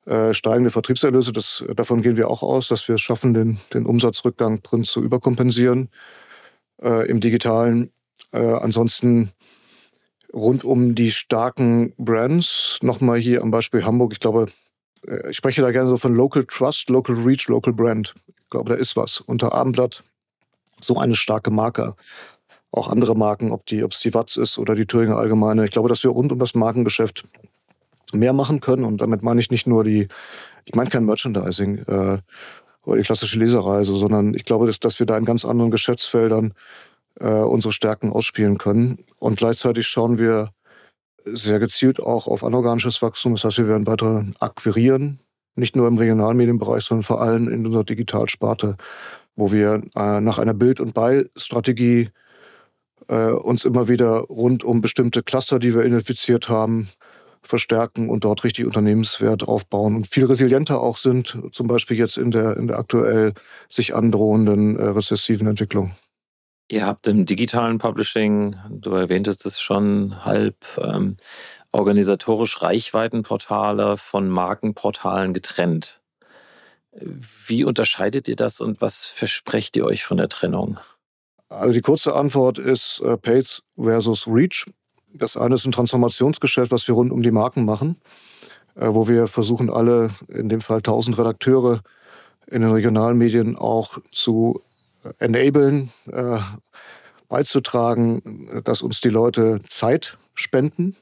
äh, steigende Vertriebserlöse. Das, davon gehen wir auch aus, dass wir es schaffen, den, den Umsatzrückgang Print zu überkompensieren äh, im Digitalen. Äh, ansonsten rund um die starken Brands, nochmal hier am Beispiel Hamburg, ich glaube, äh, ich spreche da gerne so von Local Trust, Local Reach, Local Brand. Ich glaube, da ist was. Unter Abendblatt so eine starke Marke. Auch andere Marken, ob die, ob es die Watz ist oder die Thüringer Allgemeine. Ich glaube, dass wir rund um das Markengeschäft mehr machen können. Und damit meine ich nicht nur die, ich meine kein Merchandising äh, oder die klassische Lesereise, sondern ich glaube, dass, dass wir da in ganz anderen Geschäftsfeldern äh, unsere Stärken ausspielen können. Und gleichzeitig schauen wir sehr gezielt auch auf anorganisches Wachstum. Das heißt, wir werden weiter akquirieren, nicht nur im Regionalmedienbereich, sondern vor allem in unserer Digitalsparte, wo wir äh, nach einer Bild- und Bei-Strategie äh, uns immer wieder rund um bestimmte Cluster, die wir identifiziert haben, verstärken und dort richtig Unternehmenswert aufbauen und viel resilienter auch sind, zum Beispiel jetzt in der, in der aktuell sich androhenden äh, rezessiven Entwicklung. Ihr habt im digitalen Publishing, du erwähntest es schon, halb ähm, organisatorisch Reichweitenportale von Markenportalen getrennt. Wie unterscheidet ihr das und was versprecht ihr euch von der Trennung? Also die kurze Antwort ist äh, Paid versus Reach. Das eine ist ein Transformationsgeschäft, was wir rund um die Marken machen, äh, wo wir versuchen, alle, in dem Fall 1000 Redakteure, in den Regionalmedien auch zu enablen, äh, beizutragen, dass uns die Leute Zeit spenden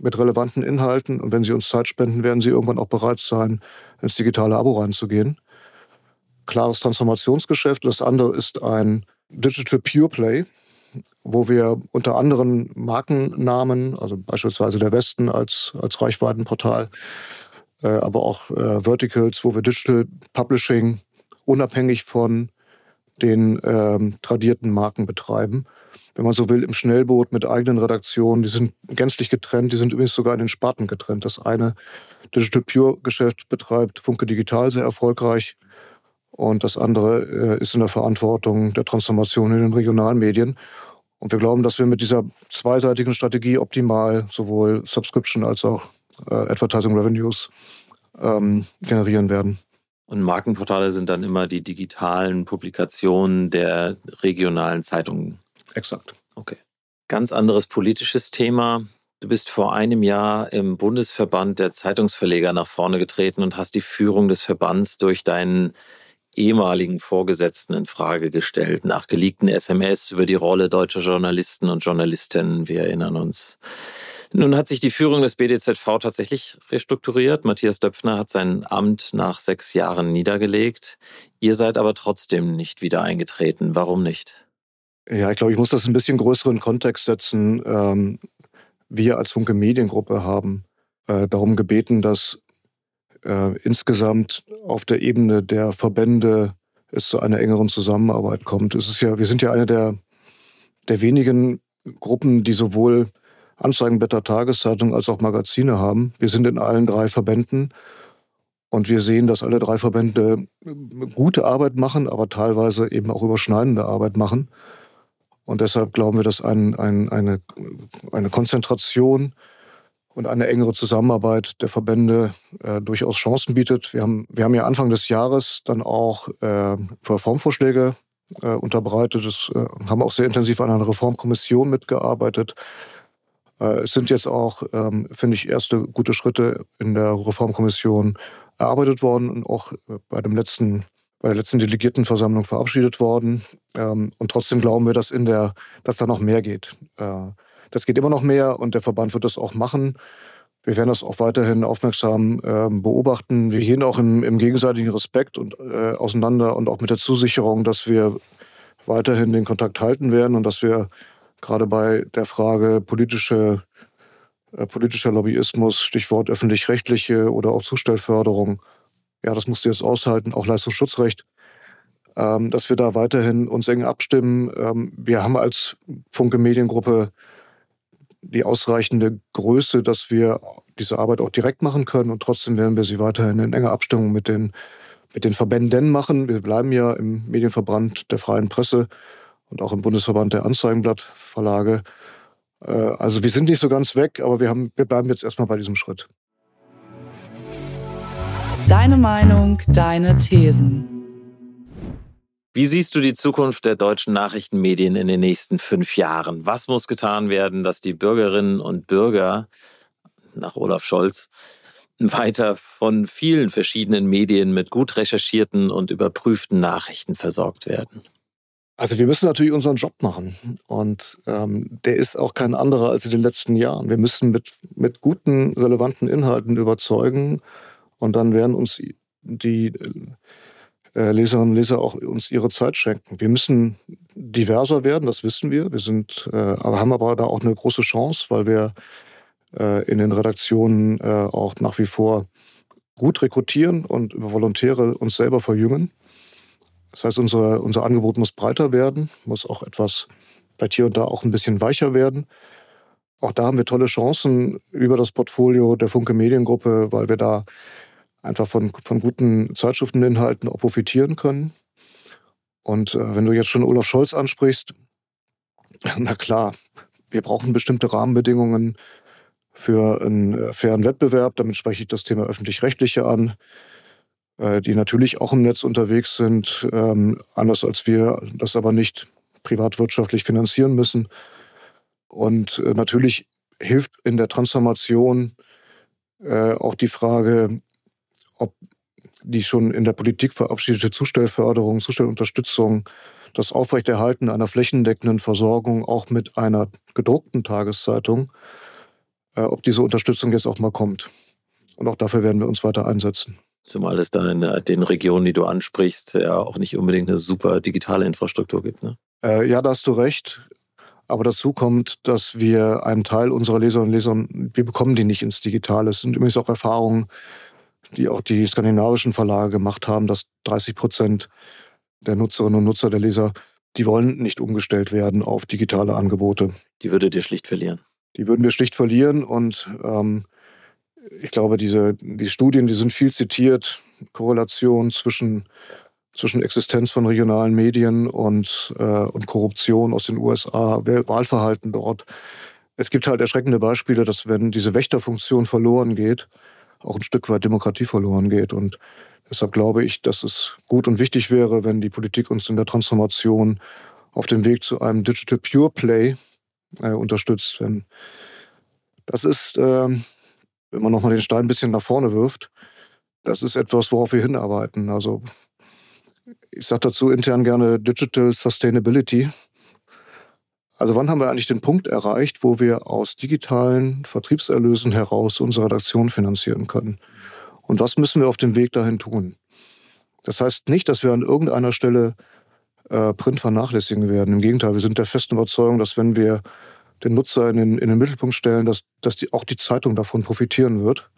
mit relevanten Inhalten. Und wenn sie uns Zeit spenden, werden sie irgendwann auch bereit sein, ins digitale Abo reinzugehen. Klares Transformationsgeschäft. Das andere ist ein Digital Pure Play, wo wir unter anderem Markennamen, also beispielsweise der Westen als, als Reichweitenportal, äh, aber auch äh, Verticals, wo wir Digital Publishing unabhängig von den ähm, tradierten Marken betreiben. Wenn man so will, im Schnellboot mit eigenen Redaktionen. Die sind gänzlich getrennt. Die sind übrigens sogar in den Sparten getrennt. Das eine Digital Pure Geschäft betreibt Funke Digital sehr erfolgreich. Und das andere äh, ist in der Verantwortung der Transformation in den Regionalmedien. Und wir glauben, dass wir mit dieser zweiseitigen Strategie optimal sowohl Subscription als auch äh, Advertising Revenues ähm, generieren werden. Und Markenportale sind dann immer die digitalen Publikationen der regionalen Zeitungen. Exakt. Okay. Ganz anderes politisches Thema. Du bist vor einem Jahr im Bundesverband der Zeitungsverleger nach vorne getreten und hast die Führung des Verbands durch deinen ehemaligen Vorgesetzten in Frage gestellt, nach geleakten SMS über die Rolle deutscher Journalisten und Journalistinnen. Wir erinnern uns. Nun hat sich die Führung des BDZV tatsächlich restrukturiert. Matthias Döpfner hat sein Amt nach sechs Jahren niedergelegt. Ihr seid aber trotzdem nicht wieder eingetreten. Warum nicht? Ja, ich glaube, ich muss das ein bisschen größeren Kontext setzen. Ähm, wir als Funke Mediengruppe haben äh, darum gebeten, dass äh, insgesamt auf der Ebene der Verbände es zu einer engeren Zusammenarbeit kommt. Es ist ja, wir sind ja eine der, der wenigen Gruppen, die sowohl Anzeigenblätter, Tageszeitung als auch Magazine haben. Wir sind in allen drei Verbänden und wir sehen, dass alle drei Verbände gute Arbeit machen, aber teilweise eben auch überschneidende Arbeit machen. Und deshalb glauben wir, dass ein, ein, eine, eine Konzentration und eine engere Zusammenarbeit der Verbände äh, durchaus Chancen bietet. Wir haben, wir haben ja Anfang des Jahres dann auch äh, Reformvorschläge äh, unterbreitet. Das, äh, haben auch sehr intensiv an einer Reformkommission mitgearbeitet. Äh, es sind jetzt auch, ähm, finde ich, erste gute Schritte in der Reformkommission erarbeitet worden und auch bei dem letzten bei der letzten Delegiertenversammlung verabschiedet worden. Ähm, und trotzdem glauben wir, dass in der, dass da noch mehr geht. Äh, das geht immer noch mehr und der Verband wird das auch machen. Wir werden das auch weiterhin aufmerksam äh, beobachten. Wir gehen auch im, im gegenseitigen Respekt und äh, auseinander und auch mit der Zusicherung, dass wir weiterhin den Kontakt halten werden und dass wir gerade bei der Frage politische, äh, politischer Lobbyismus, Stichwort öffentlich-rechtliche oder auch Zustellförderung, ja, das musst du jetzt aushalten, auch Leistungsschutzrecht, ähm, dass wir da weiterhin uns eng abstimmen. Ähm, wir haben als Funke Mediengruppe die ausreichende Größe, dass wir diese Arbeit auch direkt machen können und trotzdem werden wir sie weiterhin in enger Abstimmung mit den, mit den Verbänden machen. Wir bleiben ja im Medienverband der freien Presse und auch im Bundesverband der Anzeigenblattverlage. Äh, also wir sind nicht so ganz weg, aber wir, haben, wir bleiben jetzt erstmal bei diesem Schritt. Deine Meinung, deine Thesen. Wie siehst du die Zukunft der deutschen Nachrichtenmedien in den nächsten fünf Jahren? Was muss getan werden, dass die Bürgerinnen und Bürger, nach Olaf Scholz, weiter von vielen verschiedenen Medien mit gut recherchierten und überprüften Nachrichten versorgt werden? Also wir müssen natürlich unseren Job machen und ähm, der ist auch kein anderer als in den letzten Jahren. Wir müssen mit, mit guten, relevanten Inhalten überzeugen und dann werden uns die äh, Leserinnen und Leser auch uns ihre Zeit schenken. Wir müssen diverser werden, das wissen wir. Wir sind, äh, aber haben aber da auch eine große Chance, weil wir äh, in den Redaktionen äh, auch nach wie vor gut rekrutieren und über Volontäre uns selber verjüngen. Das heißt, unser, unser Angebot muss breiter werden, muss auch etwas vielleicht hier und da auch ein bisschen weicher werden. Auch da haben wir tolle Chancen über das Portfolio der Funke Mediengruppe, weil wir da einfach von, von guten Zeitschrifteninhalten auch profitieren können. Und äh, wenn du jetzt schon Olaf Scholz ansprichst, na klar, wir brauchen bestimmte Rahmenbedingungen für einen äh, fairen Wettbewerb. Damit spreche ich das Thema öffentlich-rechtliche an, äh, die natürlich auch im Netz unterwegs sind, ähm, anders als wir das aber nicht privatwirtschaftlich finanzieren müssen. Und äh, natürlich hilft in der Transformation äh, auch die Frage, ob die schon in der Politik verabschiedete Zustellförderung, Zustellunterstützung, das Aufrechterhalten einer flächendeckenden Versorgung auch mit einer gedruckten Tageszeitung, äh, ob diese Unterstützung jetzt auch mal kommt. Und auch dafür werden wir uns weiter einsetzen. Zumal es da in den Regionen, die du ansprichst, ja auch nicht unbedingt eine super digitale Infrastruktur gibt. Ne? Äh, ja, da hast du recht. Aber dazu kommt, dass wir einen Teil unserer Leserinnen und Leser, wir bekommen die nicht ins Digitale. Es sind übrigens auch Erfahrungen, die auch die skandinavischen Verlage gemacht haben, dass 30 Prozent der Nutzerinnen und Nutzer, der Leser, die wollen nicht umgestellt werden auf digitale Angebote. Die würde dir schlicht verlieren. Die würden wir schlicht verlieren und ähm, ich glaube, diese die Studien, die sind viel zitiert, Korrelation zwischen zwischen Existenz von regionalen Medien und, äh, und Korruption aus den USA, Wahlverhalten dort. Es gibt halt erschreckende Beispiele, dass wenn diese Wächterfunktion verloren geht, auch ein Stück weit Demokratie verloren geht. Und deshalb glaube ich, dass es gut und wichtig wäre, wenn die Politik uns in der Transformation auf dem Weg zu einem Digital Pure Play äh, unterstützt. Denn das ist, äh, wenn man nochmal den Stein ein bisschen nach vorne wirft, das ist etwas, worauf wir hinarbeiten. Also ich sage dazu intern gerne Digital Sustainability. Also wann haben wir eigentlich den Punkt erreicht, wo wir aus digitalen Vertriebserlösen heraus unsere Redaktion finanzieren können? Und was müssen wir auf dem Weg dahin tun? Das heißt nicht, dass wir an irgendeiner Stelle äh, Print vernachlässigen werden. Im Gegenteil, wir sind der festen Überzeugung, dass wenn wir den Nutzer in den, in den Mittelpunkt stellen, dass, dass die, auch die Zeitung davon profitieren wird.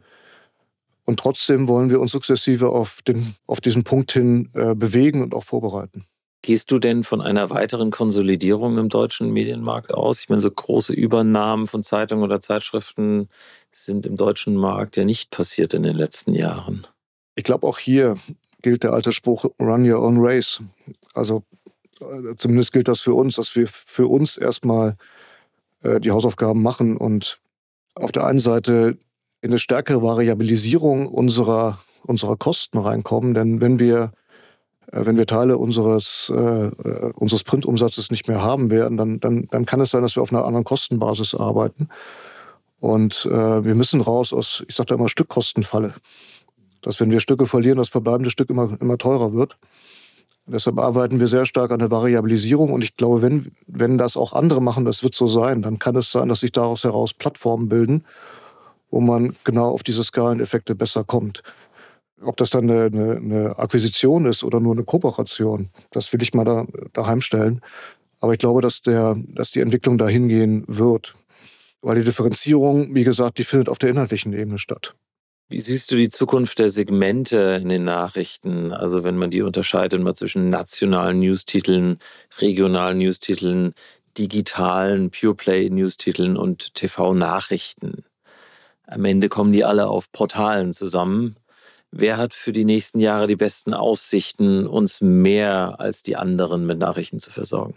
Und trotzdem wollen wir uns sukzessive auf, den, auf diesen Punkt hin äh, bewegen und auch vorbereiten. Gehst du denn von einer weiteren Konsolidierung im deutschen Medienmarkt aus? Ich meine, so große Übernahmen von Zeitungen oder Zeitschriften sind im deutschen Markt ja nicht passiert in den letzten Jahren. Ich glaube, auch hier gilt der alte Spruch, run your own race. Also äh, zumindest gilt das für uns, dass wir für uns erstmal äh, die Hausaufgaben machen und auf der einen Seite in eine stärkere Variabilisierung unserer, unserer Kosten reinkommen. Denn wenn wir, wenn wir Teile unseres, äh, äh, unseres Printumsatzes nicht mehr haben werden, dann, dann, dann kann es sein, dass wir auf einer anderen Kostenbasis arbeiten. Und äh, wir müssen raus aus, ich sage da immer, Stückkostenfalle. Dass wenn wir Stücke verlieren, das verbleibende Stück immer, immer teurer wird. Deshalb arbeiten wir sehr stark an der Variabilisierung und ich glaube, wenn, wenn das auch andere machen, das wird so sein, dann kann es sein, dass sich daraus heraus Plattformen bilden, wo man genau auf diese Skaleneffekte besser kommt. Ob das dann eine, eine, eine Akquisition ist oder nur eine Kooperation, das will ich mal da, daheim stellen. Aber ich glaube, dass, der, dass die Entwicklung dahin gehen wird. Weil die Differenzierung, wie gesagt, die findet auf der inhaltlichen Ebene statt. Wie siehst du die Zukunft der Segmente in den Nachrichten? Also wenn man die unterscheidet mal zwischen nationalen Newstiteln, regionalen Newstiteln, digitalen Pure Play Newstiteln und TV-Nachrichten. Am Ende kommen die alle auf Portalen zusammen. Wer hat für die nächsten Jahre die besten Aussichten, uns mehr als die anderen mit Nachrichten zu versorgen?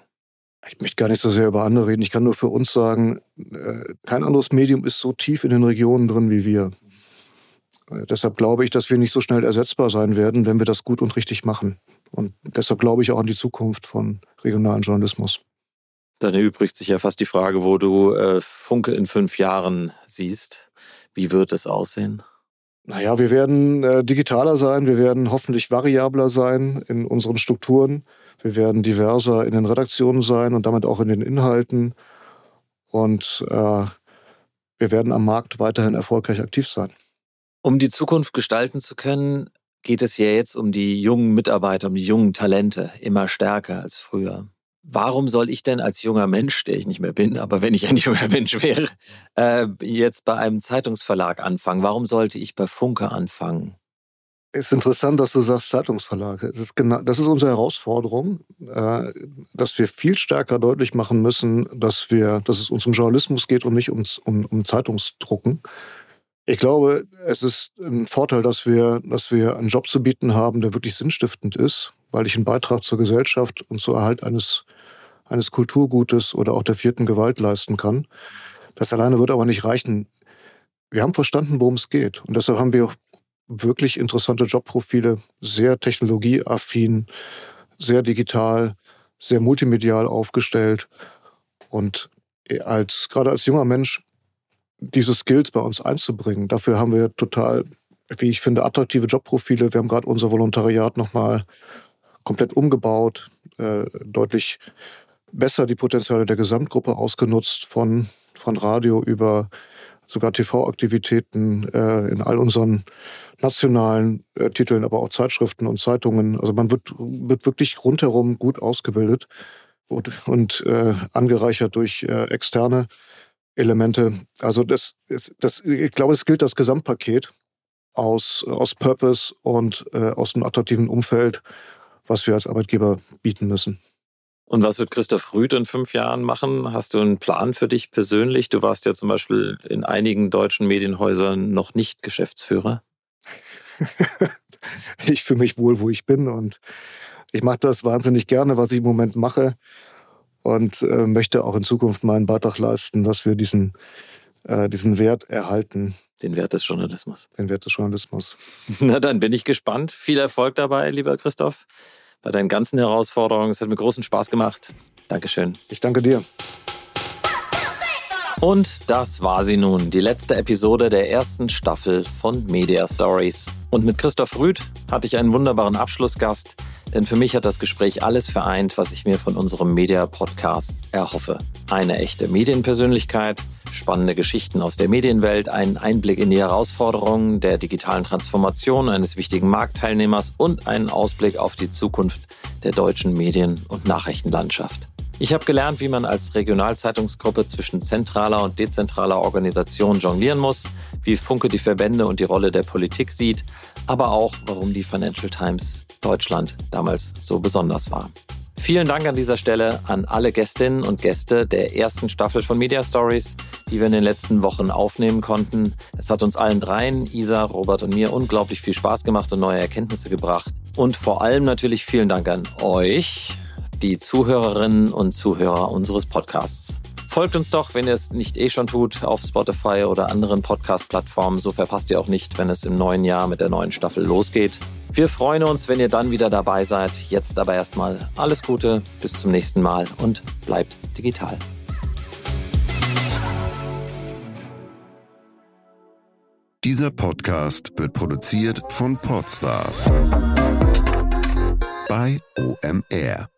Ich möchte gar nicht so sehr über andere reden. Ich kann nur für uns sagen, äh, kein anderes Medium ist so tief in den Regionen drin wie wir. Äh, deshalb glaube ich, dass wir nicht so schnell ersetzbar sein werden, wenn wir das gut und richtig machen. Und deshalb glaube ich auch an die Zukunft von regionalen Journalismus. Dann erübrigt sich ja fast die Frage, wo du äh, Funke in fünf Jahren siehst. Wie wird es aussehen? Naja, wir werden äh, digitaler sein, wir werden hoffentlich variabler sein in unseren Strukturen, wir werden diverser in den Redaktionen sein und damit auch in den Inhalten. Und äh, wir werden am Markt weiterhin erfolgreich aktiv sein. Um die Zukunft gestalten zu können, geht es ja jetzt um die jungen Mitarbeiter, um die jungen Talente, immer stärker als früher warum soll ich denn als junger Mensch, der ich nicht mehr bin, aber wenn ich ein junger Mensch wäre, äh, jetzt bei einem Zeitungsverlag anfangen? Warum sollte ich bei Funke anfangen? Es ist interessant, dass du sagst Zeitungsverlag. Das ist, genau, das ist unsere Herausforderung, äh, dass wir viel stärker deutlich machen müssen, dass, wir, dass es uns um Journalismus geht und nicht ums, um, um Zeitungsdrucken. Ich glaube, es ist ein Vorteil, dass wir, dass wir einen Job zu bieten haben, der wirklich sinnstiftend ist, weil ich einen Beitrag zur Gesellschaft und zur Erhalt eines eines Kulturgutes oder auch der vierten Gewalt leisten kann. Das alleine wird aber nicht reichen. Wir haben verstanden, worum es geht. Und deshalb haben wir auch wirklich interessante Jobprofile, sehr technologieaffin, sehr digital, sehr multimedial aufgestellt. Und als, gerade als junger Mensch diese Skills bei uns einzubringen, dafür haben wir total wie ich finde, attraktive Jobprofile. Wir haben gerade unser Volontariat nochmal komplett umgebaut, äh, deutlich besser die Potenziale der Gesamtgruppe ausgenutzt, von, von Radio über sogar TV-Aktivitäten äh, in all unseren nationalen äh, Titeln, aber auch Zeitschriften und Zeitungen. Also man wird, wird wirklich rundherum gut ausgebildet und, und äh, angereichert durch äh, externe Elemente. Also das, das, ich glaube, es gilt das Gesamtpaket aus, aus Purpose und äh, aus einem attraktiven Umfeld, was wir als Arbeitgeber bieten müssen. Und was wird Christoph Rüth in fünf Jahren machen? Hast du einen Plan für dich persönlich? Du warst ja zum Beispiel in einigen deutschen Medienhäusern noch nicht Geschäftsführer. ich fühle mich wohl, wo ich bin und ich mache das wahnsinnig gerne, was ich im Moment mache und äh, möchte auch in Zukunft meinen Beitrag leisten, dass wir diesen, äh, diesen Wert erhalten. Den Wert des Journalismus. Den Wert des Journalismus. Na, dann bin ich gespannt. Viel Erfolg dabei, lieber Christoph bei deinen ganzen Herausforderungen. Es hat mir großen Spaß gemacht. Dankeschön. Ich danke dir. Und das war sie nun, die letzte Episode der ersten Staffel von Media Stories. Und mit Christoph Rüth hatte ich einen wunderbaren Abschlussgast, denn für mich hat das Gespräch alles vereint, was ich mir von unserem Media-Podcast erhoffe. Eine echte Medienpersönlichkeit, spannende Geschichten aus der Medienwelt, einen Einblick in die Herausforderungen der digitalen Transformation eines wichtigen Marktteilnehmers und einen Ausblick auf die Zukunft der deutschen Medien- und Nachrichtenlandschaft. Ich habe gelernt, wie man als Regionalzeitungsgruppe zwischen zentraler und dezentraler Organisation jonglieren muss, wie Funke die Verbände und die Rolle der Politik sieht, aber auch, warum die Financial Times Deutschland damals so besonders war. Vielen Dank an dieser Stelle an alle Gästinnen und Gäste der ersten Staffel von Media Stories, die wir in den letzten Wochen aufnehmen konnten. Es hat uns allen dreien, Isa, Robert und mir, unglaublich viel Spaß gemacht und neue Erkenntnisse gebracht. Und vor allem natürlich vielen Dank an euch, die Zuhörerinnen und Zuhörer unseres Podcasts. Folgt uns doch, wenn ihr es nicht eh schon tut, auf Spotify oder anderen Podcast-Plattformen. So verpasst ihr auch nicht, wenn es im neuen Jahr mit der neuen Staffel losgeht. Wir freuen uns, wenn ihr dann wieder dabei seid. Jetzt aber erstmal alles Gute, bis zum nächsten Mal und bleibt digital. Dieser Podcast wird produziert von Podstars bei OMR.